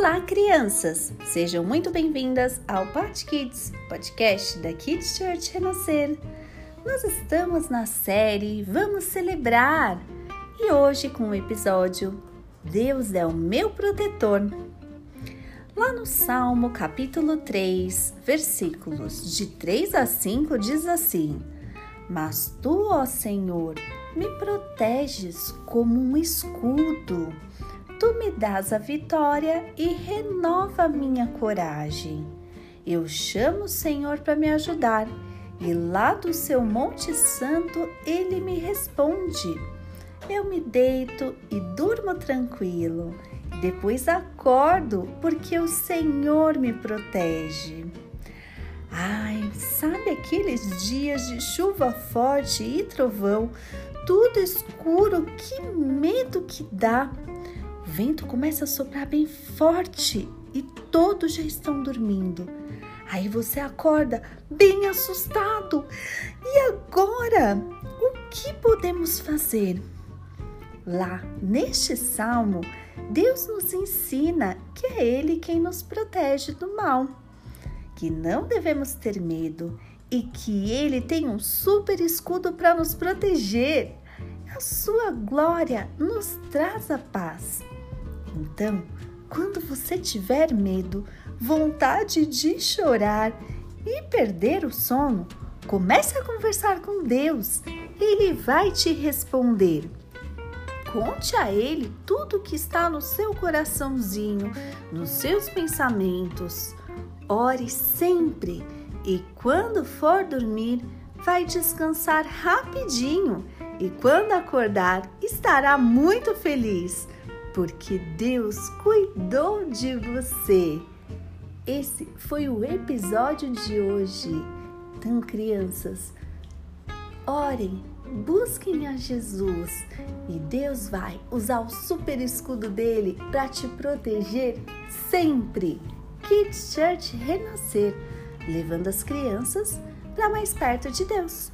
Olá, crianças! Sejam muito bem-vindas ao Pod Kids, podcast da Kids Church Renascer. Nós estamos na série Vamos Celebrar e hoje com o episódio Deus é o meu protetor. Lá no Salmo capítulo 3, versículos de 3 a 5 diz assim: Mas tu, ó Senhor, me proteges como um escudo Tu me dás a vitória e renova minha coragem. Eu chamo o Senhor para me ajudar e lá do seu Monte Santo ele me responde. Eu me deito e durmo tranquilo. Depois acordo porque o Senhor me protege. Ai, sabe aqueles dias de chuva forte e trovão, tudo escuro, que medo que dá! O vento começa a soprar bem forte e todos já estão dormindo. Aí você acorda bem assustado. E agora? O que podemos fazer? Lá neste salmo, Deus nos ensina que é Ele quem nos protege do mal, que não devemos ter medo e que Ele tem um super escudo para nos proteger. A sua glória nos traz a paz. Então, quando você tiver medo, vontade de chorar e perder o sono, comece a conversar com Deus. Ele vai te responder. Conte a Ele tudo o que está no seu coraçãozinho, nos seus pensamentos. Ore sempre e quando for dormir, vai descansar rapidinho e quando acordar, estará muito feliz porque Deus cuidou de você. Esse foi o episódio de hoje. Então, crianças, orem, busquem a Jesus e Deus vai usar o super escudo dele para te proteger sempre. Kids Church Renascer, levando as crianças para mais perto de Deus.